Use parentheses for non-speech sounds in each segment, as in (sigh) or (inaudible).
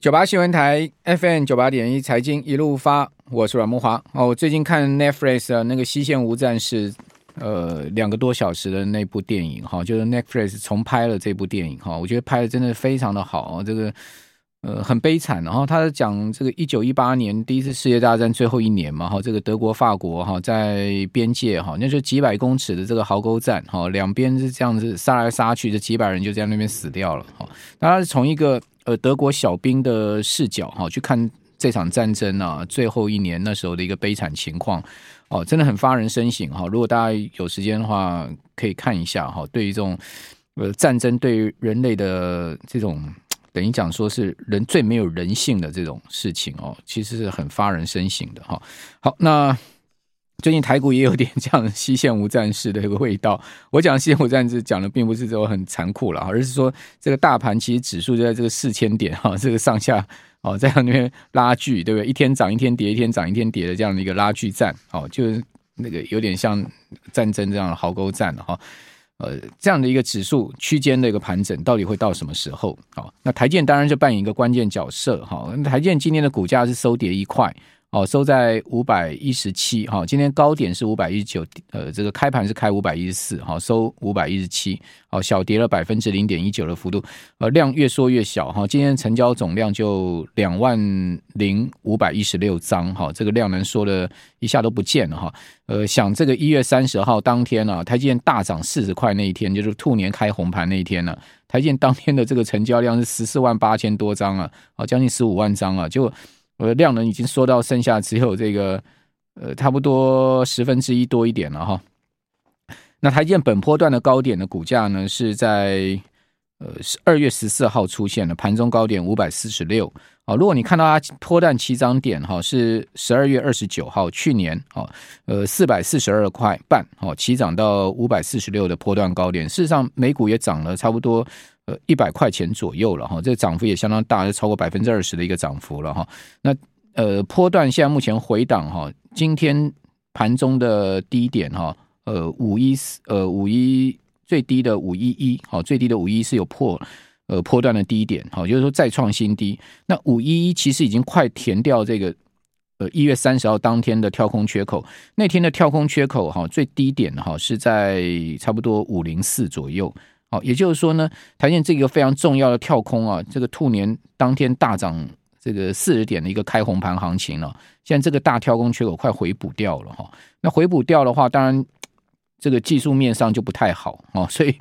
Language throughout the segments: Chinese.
九八新闻台 FM 九八点一财经一路发，我是阮慕华。哦，我最近看 Netflix 的那个《西线无战事》，呃，两个多小时的那部电影哈，就是 Netflix 重拍了这部电影哈，我觉得拍的真的非常的好。这个呃很悲惨，然后他是讲这个一九一八年第一次世界大战最后一年嘛哈，这个德国法国哈在边界哈，那就几百公尺的这个壕沟战哈，两边是这样子杀来杀去，这几百人就在那边死掉了哈。那他是从一个呃，德国小兵的视角哈，去看这场战争啊，最后一年那时候的一个悲惨情况哦，真的很发人深省哈。如果大家有时间的话，可以看一下哈。对于这种呃战争，对于人类的这种等于讲说是人最没有人性的这种事情哦，其实是很发人深省的哈。好，那。最近台股也有点这样西线无战事的一个味道。我讲西线无战事讲的并不是说很残酷了，而是说这个大盘其实指数就在这个四千点哈，这个上下哦在那边拉锯，对不对？一天涨一天跌，一天涨一天跌的这样的一个拉锯战，哦，就是那个有点像战争这样的壕沟战了哈。呃，这样的一个指数区间的一个盘整，到底会到什么时候？好，那台建当然就扮演一个关键角色哈。台建今天的股价是收跌一块。哦，收在五百一十七，哈，今天高点是五百一十九，呃，这个开盘是开五百一十四，哈，收五百一十七，哦，小跌了百分之零点一九的幅度，呃，量越缩越小，哈，今天成交总量就两万零五百一十六张，哈，这个量能缩的一下都不见了，哈，呃，想这个一月三十号当天呢，台积电大涨四十块那一天，就是兔年开红盘那一天呢，台积电当天的这个成交量是十四万八千多张啊，哦，将近十五万张啊，就。呃，量能已经缩到剩下只有这个，呃，差不多十分之一多一点了哈。那台积电本波段的高点的股价呢，是在呃二月十四号出现的，盘中高点五百四十六。哦，如果你看到它波段起涨点哈，是十二月二十九号，去年哦，呃四百四十二块半哦，起涨到五百四十六的波段高点。事实上，美股也涨了差不多。呃，一百块钱左右了哈，这涨幅也相当大，超过百分之二十的一个涨幅了哈。那呃，波段现在目前回档哈，今天盘中的低点哈，呃，五一四呃五一最低的五一一，好，最低的五一是有破呃波段的低点，好，就是说再创新低。那五一一其实已经快填掉这个呃一月三十号当天的跳空缺口，那天的跳空缺口哈，最低点哈是在差不多五零四左右。好，也就是说呢，台积电这个非常重要的跳空啊，这个兔年当天大涨这个四十点的一个开红盘行情了，现在这个大跳空缺口快回补掉了哈。那回补掉的话，当然这个技术面上就不太好啊，所以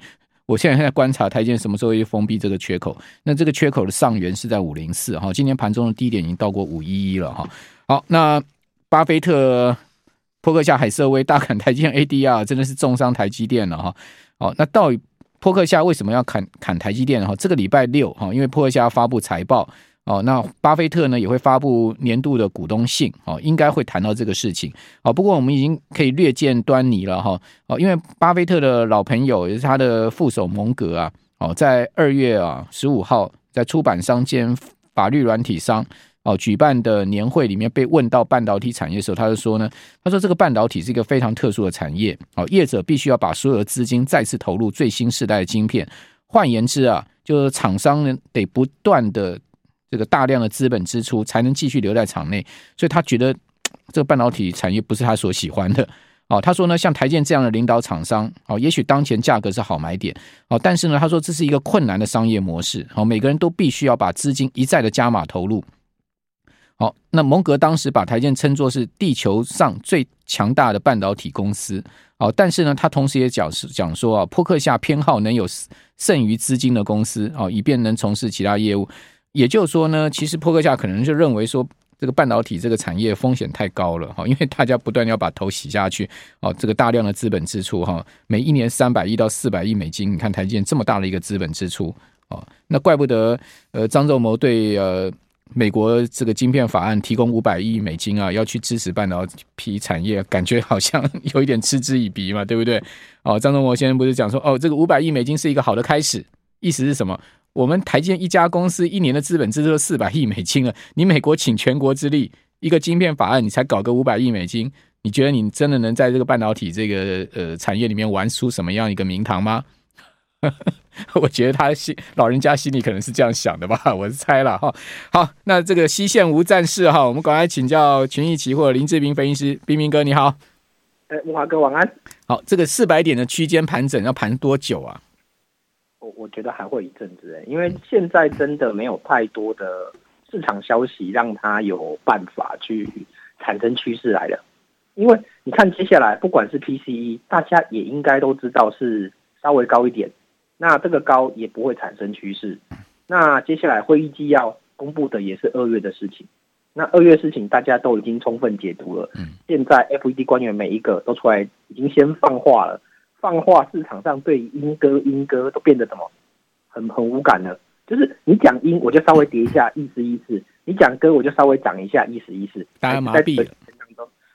我现在在观察台积电什么时候会封闭这个缺口。那这个缺口的上缘是在五零四哈，今天盘中的低点已经到过五一一了哈。好，那巴菲特波克夏海瑟威大砍台积电 ADR，真的是重伤台积电了哈。好，那到？波克夏为什么要砍砍台积电？哈，这个礼拜六哈，因为波克夏发布财报哦，那巴菲特呢也会发布年度的股东信哦，应该会谈到这个事情哦。不过我们已经可以略见端倪了哈哦，因为巴菲特的老朋友也是他的副手蒙格啊哦，在二月啊十五号在出版商兼法律软体商。哦，举办的年会里面被问到半导体产业的时候，他就说呢，他说这个半导体是一个非常特殊的产业，哦，业者必须要把所有的资金再次投入最新世代的晶片。换言之啊，就是厂商呢得不断的这个大量的资本支出才能继续留在厂内，所以他觉得这个半导体产业不是他所喜欢的。哦，他说呢，像台建这样的领导厂商，哦，也许当前价格是好买点，哦，但是呢，他说这是一个困难的商业模式，哦，每个人都必须要把资金一再的加码投入。好，那蒙格当时把台积称作是地球上最强大的半导体公司。好，但是呢，他同时也讲是讲说啊，扑克夏偏好能有剩余资金的公司啊，以便能从事其他业务。也就是说呢，其实扑克夏可能就认为说，这个半导体这个产业风险太高了哈，因为大家不断要把头洗下去哦，这个大量的资本支出哈，每一年三百亿到四百亿美金，你看台积这么大的一个资本支出哦，那怪不得呃张仲谋对呃。美国这个晶片法案提供五百亿美金啊，要去支持半导体产业，感觉好像有一点嗤之以鼻嘛，对不对？哦，张忠谋先生不是讲说，哦，这个五百亿美金是一个好的开始，意思是什么？我们台建一家公司一年的资本支出四百亿美金了，你美国请全国之力，一个晶片法案，你才搞个五百亿美金，你觉得你真的能在这个半导体这个呃产业里面玩出什么样一个名堂吗？(laughs) 我觉得他心老人家心里可能是这样想的吧，(laughs) 我是猜了哈。好，那这个西线无战事哈，我们赶快请教群益期货林志斌分析师，斌斌哥你好。哎，木华哥晚安。好，这个四百点的区间盘整要盘多久啊？我我觉得还会一阵子哎，因为现在真的没有太多的市场消息让它有办法去产生趋势来的。因为你看接下来不管是 PCE，大家也应该都知道是稍微高一点。那这个高也不会产生趋势。那接下来会议纪要公布的也是二月的事情。那二月事情大家都已经充分解读了。现在 FED 官员每一个都出来，已经先放话了，放话市场上对鹰鸽鹰鸽都变得什么很很无感了。就是你讲鹰，我就稍微跌一下，意思意思；你讲歌，我就稍微涨一下，意思意思。大家麻痹了。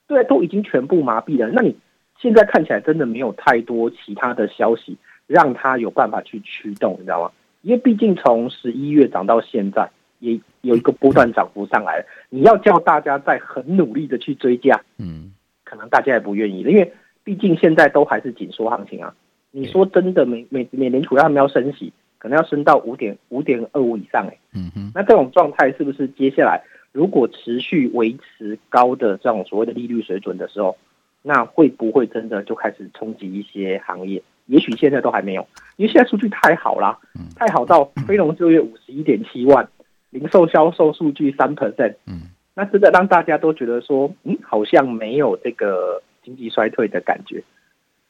对，都已经全部麻痹了。那你现在看起来真的没有太多其他的消息。让它有办法去驱动，你知道吗？因为毕竟从十一月涨到现在，也有一个波段涨幅上来了。你要叫大家再很努力的去追加，嗯，可能大家也不愿意，因为毕竟现在都还是紧缩行情啊。你说真的，美美美联储他们要升息，可能要升到五点五点二五以上，哎，嗯哼，那这种状态是不是接下来如果持续维持高的这种所谓的利率水准的时候，那会不会真的就开始冲击一些行业？也许现在都还没有，因为现在数据太好了，太好到非农就业五十一点七万，零售销售数据三 percent，嗯，那真的让大家都觉得说，嗯，好像没有这个经济衰退的感觉，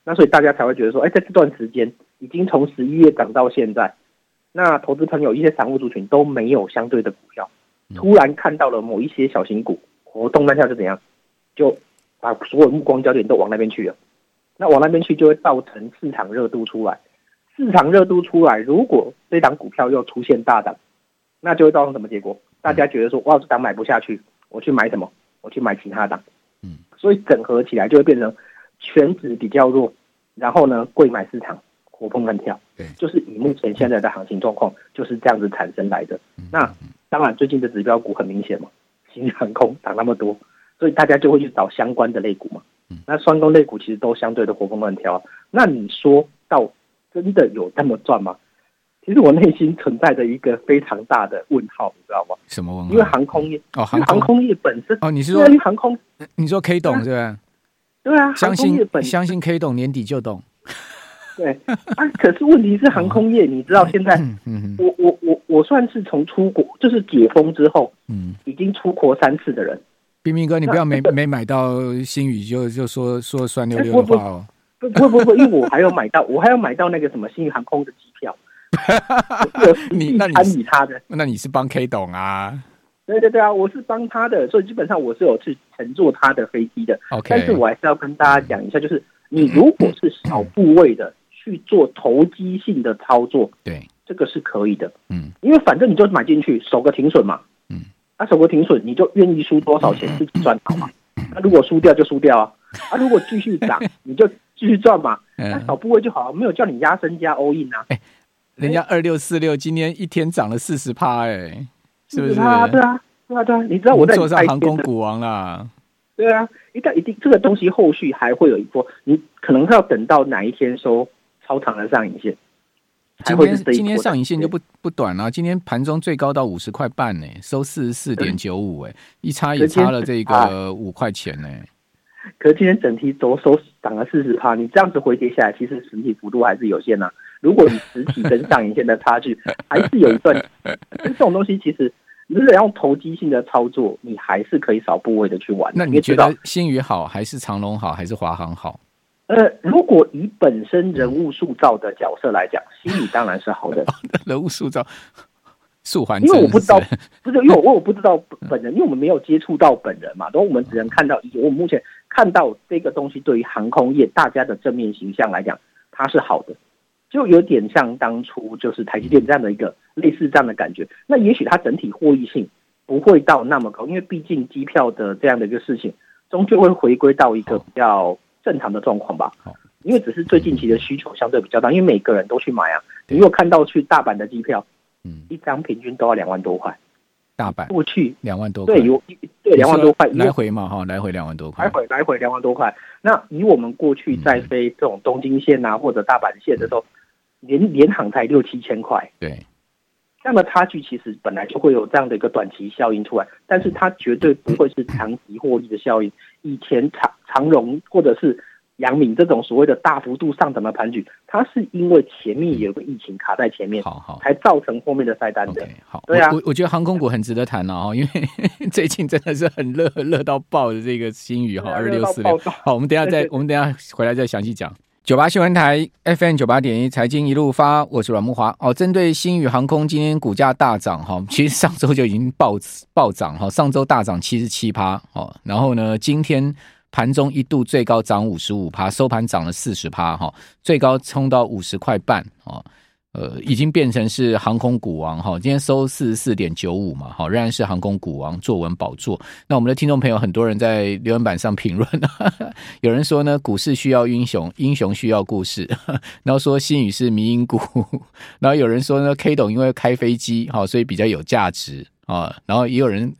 那所以大家才会觉得说，哎，在这段时间已经从十一月涨到现在，那投资朋友一些散户族群都没有相对的股票，突然看到了某一些小型股活动，那下就怎样，就把所有目光焦点都往那边去了。那往那边去就会造成市场热度出来，市场热度出来，如果这档股票又出现大涨，那就会造成什么结果？大家觉得说，哇，这档买不下去，我去买什么？我去买其他档。嗯，所以整合起来就会变成权值比较弱，然后呢，贵买市场活蹦乱跳。对，就是以目前现在的行情状况，就是这样子产生来的。那当然，最近的指标股很明显嘛，新航空涨那么多，所以大家就会去找相关的类股嘛。那双工类股其实都相对的活蹦乱跳，那你说到真的有那么赚吗？其实我内心存在着一个非常大的问号，你知道吗？什么问号？因为航空业哦，航空业本身哦，你是说航空？你说 K 懂对吧？对啊，相信相信 K 懂年底就懂。(laughs) 对啊，可是问题是航空业，你知道现在我我我我算是从出国就是解封之后，嗯，已经出国三次的人。彬彬哥，你不要没 (laughs) 没买到新宇就就说说酸溜溜的话哦。不不不不，因为我还要买到，我还要买到那个什么新宇航空的机票。(laughs) 你那你参与他的，那你是帮 K 董啊？对对对啊，我是帮他的，所以基本上我是有去乘坐他的飞机的。OK，但是我还是要跟大家讲一下，就是你如果是小部位的去做投机性的操作，对，这个是可以的。嗯，因为反正你就买进去，守个停损嘛。那守个停损，你就愿意输多少钱自己赚好嘛？那如果输掉就输掉啊！啊，如果继续涨，(laughs) 你就继续赚嘛。那小部位就好，没有叫你压身加 all in 啊。人家二六四六今天一天涨了四十趴，哎，是不是？对啊，对啊，对啊，对啊！你知道我在坐上航空股王啦。对啊，一旦一定这个东西后续还会有一波，你可能要等到哪一天收超长的上影线。今天今天上影线就不不短了，今天盘中最高到五十块半呢，收四十四点九五，哎，一差也差了这个五块钱呢。可是今天整体都收涨了四十趴，你这样子回跌下来，其实实体幅度还是有限呐。如果你实体跟上影线的差距 (laughs) 还是有一段，这种东西其实你如果要用投机性的操作，你还是可以少部位的去玩。那你觉得新宇好，还是长隆好，还是华航好？呃，如果以本身人物塑造的角色来讲，(laughs) 心理当然是好的。人物塑造，素环因为我不知道，不是因为我我不知道本人，因为我们没有接触到本人嘛，然后我们只能看到一。我们目前看到这个东西，对于航空业大家的正面形象来讲，它是好的，就有点像当初就是台积电这样的一个类似这样的感觉。那也许它整体获益性不会到那么高，因为毕竟机票的这样的一个事情，终究会回归到一个比较。正常的状况吧，因为只是最近期的需求相对比较大，因为每个人都去买啊。你如果看到去大阪的机票，嗯，一张平均都要两万多块。大阪。过去。两万多块，对，有对两万多块。来回嘛，哈，来回两万多块，来回来回两万多块。那以我们过去在飞这种东京线啊或者大阪线的时候，联联航才六七千块，对，这样的差距其实本来就会有这样的一个短期效应出来，但是它绝对不会是长期获利的效应。以前长长荣或者是。杨敏这种所谓的大幅度上涨的盘局，它是因为前面有个疫情卡在前面，好好，才造成后面的塞单的。Okay, 好，对啊，我我觉得航空股很值得谈哦，因为 (laughs) 最近真的是很热，热到爆的这个新宇哈，二六四六。好，我们等一下再，我们等一下回来再详细讲。九八新闻台 FM 九八点一财经一路发，我是阮木华。哦，针对新宇航空今天股价大涨哈，(laughs) 其实上周就已经暴暴涨哈，上周大涨七十七趴哦，然后呢，今天。盘中一度最高涨五十五趴，收盘涨了四十趴哈，最高冲到五十块半哦，呃，已经变成是航空股王哈。今天收四十四点九五嘛，哈，仍然是航空股王坐稳宝座。那我们的听众朋友很多人在留言板上评论，(laughs) 有人说呢，股市需要英雄，英雄需要故事，(laughs) 然后说新宇是迷因股，(laughs) 然后有人说呢，K 董因为开飞机哈，所以比较有价值啊，然后也有人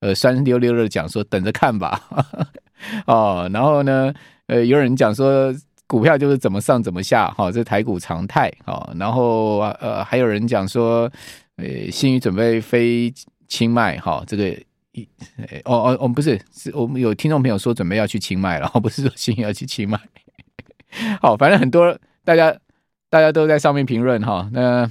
呃酸溜溜的讲说，等着看吧。哦，然后呢，呃，有人讲说股票就是怎么上怎么下，哈、哦，这台股常态，哦，然后呃，还有人讲说，呃，新宇准备飞清迈，哈、哦，这个一，哦哦，我们不是，是我们有听众朋友说准备要去清迈了，(laughs) 不是说新宇要去清迈，(laughs) 好，反正很多大家大家都在上面评论，哈、那。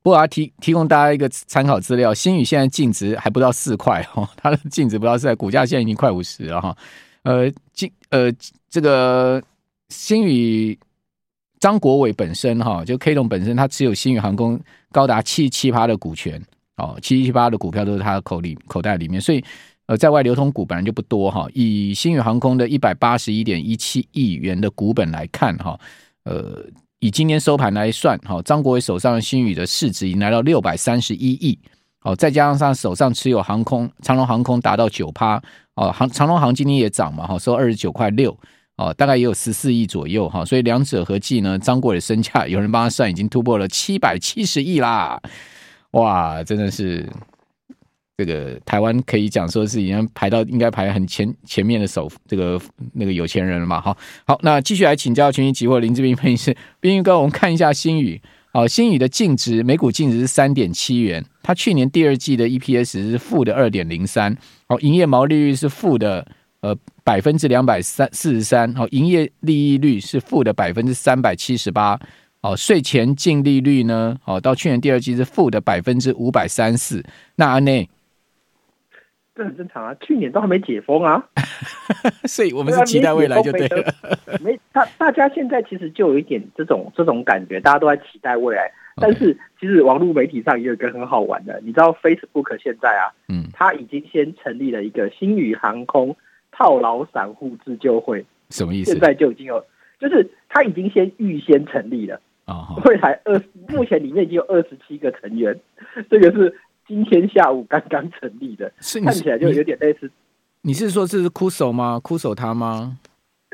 不过，提提供大家一个参考资料，新宇现在净值还不到四块哈，(laughs) 它的净值不到四块，股价现在已经快五十了哈。呃，净呃这个新宇张国伟本身哈，就 K 董本身，他持有新宇航空高达七七趴的股权哦，七七八的股票都是他的口里口袋里面，所以呃，在外流通股本来就不多哈。以新宇航空的一百八十一点一七亿元的股本来看哈，呃。以今天收盘来算，哈，张国伟手上新宇的市值已经来到六百三十一亿，哦，再加上他手上持有航空长荣航空达到九趴，哦，航长荣航今天也涨嘛，哈，收二十九块六，哦，大概也有十四亿左右，哈，所以两者合计呢，张国伟的身价有人帮他算，已经突破了七百七十亿啦，哇，真的是。这个台湾可以讲说是已经排到应该排很前前面的首这个那个有钱人了嘛？好，好，那继续来请教权益期货林志斌分析师，彬哥，我们看一下星宇，好，星宇的净值每股净值是三点七元，它去年第二季的 EPS 是负的二点零三，好，营业毛利率是负的呃百分之两百三四十三，好，营业利益率是负的百分之三百七十八，好，税前净利率呢，好，到去年第二季是负的百分之五百三四，那安内。这很正常啊，去年都还没解封啊，(laughs) 所以我们是期待未来就对了。没，大大家现在其实就有一点这种这种感觉，大家都在期待未来。但是其实网络媒体上也有一个很好玩的，你知道 Facebook 现在啊，嗯，他已经先成立了一个星宇航空套牢散户自救会，什么意思？现在就已经有，就是他已经先预先成立了啊，未来二目前里面已经有二十七个成员，这个是。今天下午刚刚成立的，是看起来就有点类似。你是说这是酷手吗？酷手他吗？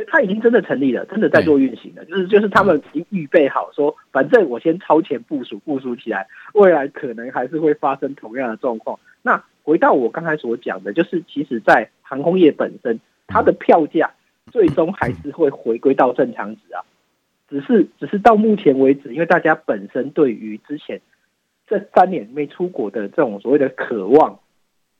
他已经真的成立了，真的在做运行了。就是就是他们已经预备好说，反正我先超前部署，部署起来，未来可能还是会发生同样的状况。那回到我刚才所讲的，就是其实，在航空业本身，它的票价最终还是会回归到正常值啊。只是只是到目前为止，因为大家本身对于之前。这三年没出国的这种所谓的渴望，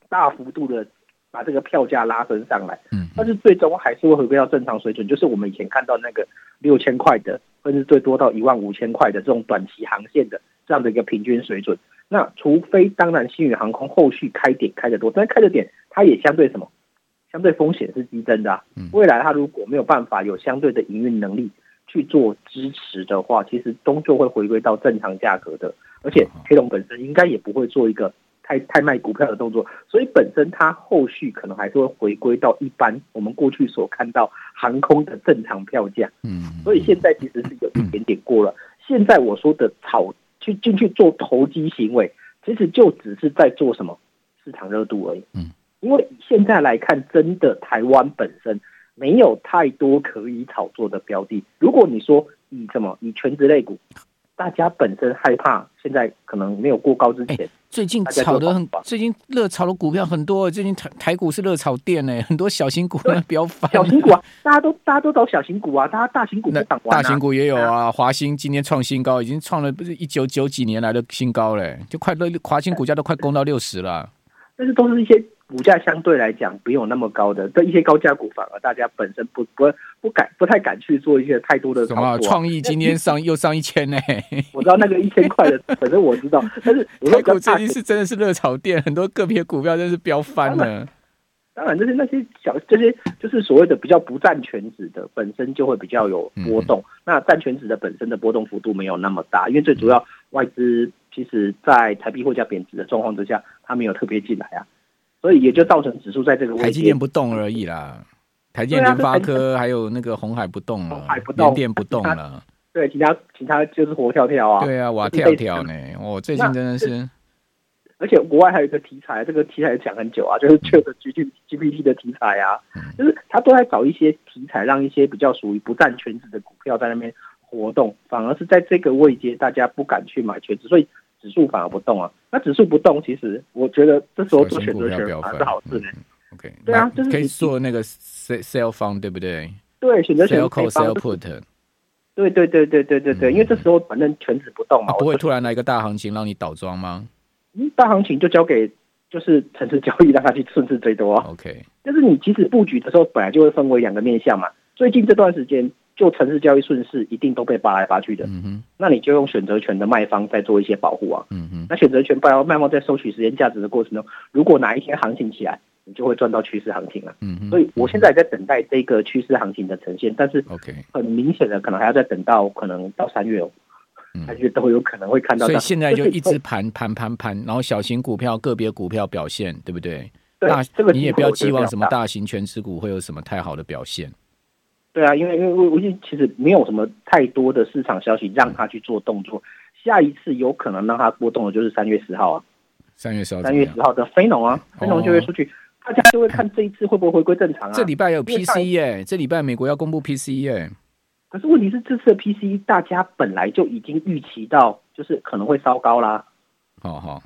大幅度的把这个票价拉升上来，嗯，但是最终还是会回归到正常水准，就是我们以前看到那个六千块的，甚至最多到一万五千块的这种短期航线的这样的一个平均水准。那除非当然新宇航空后续开点开得多，但是开的点它也相对什么？相对风险是激增的啊。未来它如果没有办法有相对的营运能力去做支持的话，其实终究会回归到正常价格的。而且黑龙本身应该也不会做一个太太卖股票的动作，所以本身它后续可能还是会回归到一般我们过去所看到航空的正常票价。嗯，所以现在其实是有一点点过了。现在我说的炒去进去做投机行为，其实就只是在做什么市场热度而已。嗯，因为现在来看，真的台湾本身没有太多可以炒作的标的。如果你说以什么以全职类股。大家本身害怕，现在可能没有过高之前，最近炒的很，最近热炒的股票很多。最近台台股是热炒店呢，很多小型股呢比较烦。小型股啊，大家都大家都找小型股啊，大家大型股不挡、啊、大型股也有啊，华兴今天创新高，已经创了不是一九九几年来的新高嘞，就快都华兴股价都快攻到六十了。但是都是一些。股价相对来讲没有那么高的，这一些高价股反而大家本身不不不敢不太敢去做一些太多的。什么创意今天上又上一千呢？(laughs) 我知道那个一千块的，(laughs) 反正我知道。但是台股最近是真的是热炒店，很多个别股票真是飙翻了。当然，就是那些小这些就是所谓的比较不占全值的，本身就会比较有波动。嗯、那占全值的本身的波动幅度没有那么大，因为最主要外资其实在台币汇价贬值的状况之下，它没有特别进来啊。所以也就造成指数在这个位置，台积电不动而已啦。台积电、联发科还有那个红海不动了，海不动，联电不动了。对，其他其他就是活跳跳啊。对啊，哇跳跳呢！(laughs) 哦，最近真的是。而且国外还有一个题材，这个题材讲很久啊，就是 ChatGPT 的题材啊，嗯、就是他都在找一些题材，让一些比较属于不占全值的股票在那边活动，反而是在这个位阶大家不敢去买全值，所以。指数反而不动啊，那指数不动，其实我觉得这时候做选择权还是好事呢。OK，对啊，就是可以做那个 sell fund 对不对？对，选择权 sell call sell put。对对对对对对对，因为这时候反正全指不动嘛，不会突然来一个大行情让你倒庄吗？嗯，大行情就交给就是城市交易，让他去顺势最多。OK，就是你即使布局的时候本来就会分为两个面向嘛，最近这段时间。就城市交易顺势一定都被扒来扒去的，嗯哼，那你就用选择权的卖方在做一些保护啊，嗯哼，那选择权卖卖方在收取时间价值的过程中，如果哪一天行情起来，你就会赚到趋势行情了，嗯哼，所以我现在在等待这个趋势行情的呈现，但是，OK，很明显的可能还要再等到可能到三月哦，三月都有可能会看到，所以现在就一直盘盘盘盘，然后小型股票个别股票表现对不对？对，大这个你也不要寄望什么大。型全持股会有什么太好的表现。对啊，因为因为我我其实没有什么太多的市场消息让他去做动作，下一次有可能让他波动的就是三月十号啊，三月十号，三月十号的非农啊，非农就业数据，大家就会看这一次会不会回归正常啊。这礼拜有 PCE 耶，这礼拜美国要公布 PCE 耶，可是问题是这次的 PCE 大家本来就已经预期到，就是可能会稍高啦。好好，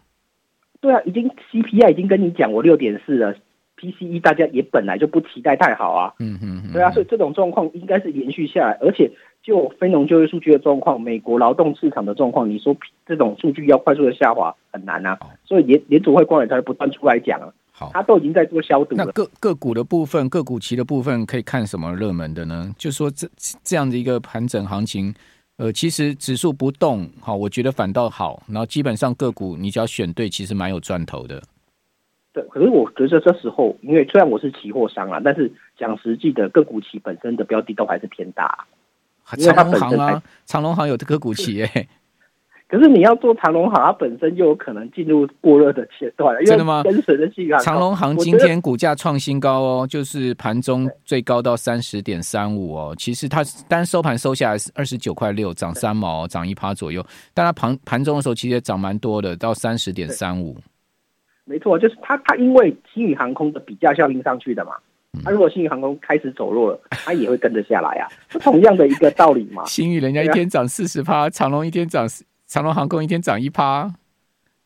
对啊，已经 CPI 已经跟你讲我六点四了。PCE 大家也本来就不期待太好啊，嗯嗯嗯，对啊，所以这种状况应该是延续下来，而且就非农就业数据的状况，美国劳动市场的状况，你说这种数据要快速的下滑很难啊，所以联联储会官员才会不断出来讲啊，好，他都已经在做消毒了。那个个股的部分，个股期的部分可以看什么热门的呢？就说这这样的一个盘整行情，呃，其实指数不动，好，我觉得反倒好，然后基本上个股你只要选对，其实蛮有赚头的。对，可是我觉得这时候，因为虽然我是期货商啊，但是讲实际的个股期本身的标的都还是偏大，啊，因为它本身啊，长隆行有个股期 (laughs) 耶。可是你要做长隆行，它本身就有可能进入过热的阶段。真的吗？跟随。长隆行今天股价创新高哦，就是盘中最高到三十点三五哦。其实它单收盘收下来是二十九块六，涨三毛，涨一趴左右。但它盘盘中的时候其实也涨蛮多的，到三十点三五。没错，就是它，它因为新宇航空的比价效应上去的嘛。它如果新宇航空开始走弱了，它也会跟着下来啊，是同样的一个道理嘛。(laughs) 新宇人家一天涨四十趴，长隆一天涨，长隆航空一天涨一趴。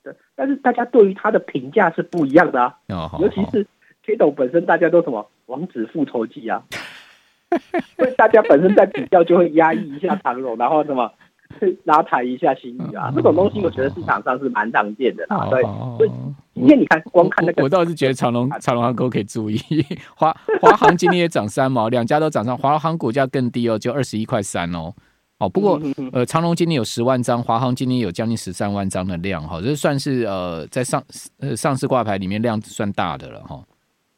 对，但是大家对于它的评价是不一样的啊。哦、尤其是 K 董本身，大家都什么王子复仇记啊，(laughs) 所以大家本身在比较就会压抑一下长隆，然后什么。(laughs) 拉抬一下星宇啊，这种东西我觉得市场上是蛮常见的啦。对，所以今天你看，光看那个，我倒是觉得 (laughs) 长隆长隆航空可以注意，华华航今天也涨三毛，两家都涨上，华航股价更低哦，就二十一块三哦。哦，不过呃，长隆今天有十万张，华航今天有将近十三万张的量哈，这算是呃在上呃上市挂牌里面量算大的了哈。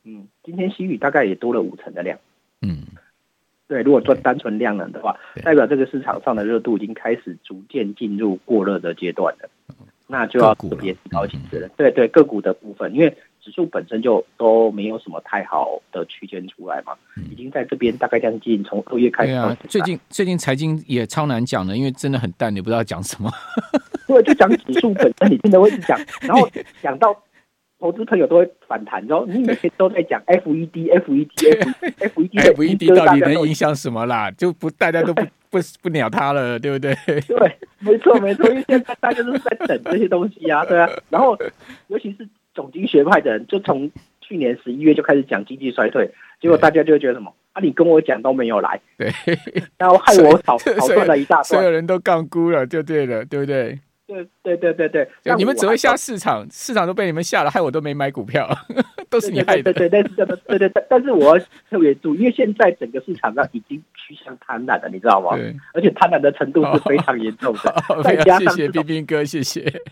嗯，今天星宇大概也多了五成的量。嗯。对，如果做单纯量能的话，代表这个市场上的热度已经开始逐渐进入过热的阶段了，那就要特别提高警觉了。对对，个股的部分，因为指数本身就都没有什么太好的区间出来嘛，已经在这边大概将近从二月开始。对啊，最近最近财经也超难讲的，因为真的很淡，你不知道讲什么。(laughs) 对，就讲指数本身，你真的会讲，然后讲到。投资朋友都会反弹，然后你每天都在讲 FED、(laughs) FED、FED、FED，到底能影响什么啦？就不大家都不 (laughs) 不不鸟他了，对不对？(laughs) 对，没错没错，因为现在大家都是在等这些东西啊，对啊。然后尤其是总经学派的人，就从去年十一月就开始讲经济衰退，结果大家就会觉得什么？啊，你跟我讲都没有来，对，然后害我少少赚了一大段，所有人都杠估了，就对了，对不对？对对对对对，你们只会吓市场，市场都被你们吓了，害我都没买股票，都是你害的。对对对，对对对对，但是我要特别注意，因为现在整个市场上已经趋向贪婪了，你知道吗？对，而且贪婪的程度是非常严重的。再加上谢谢冰冰哥，谢谢。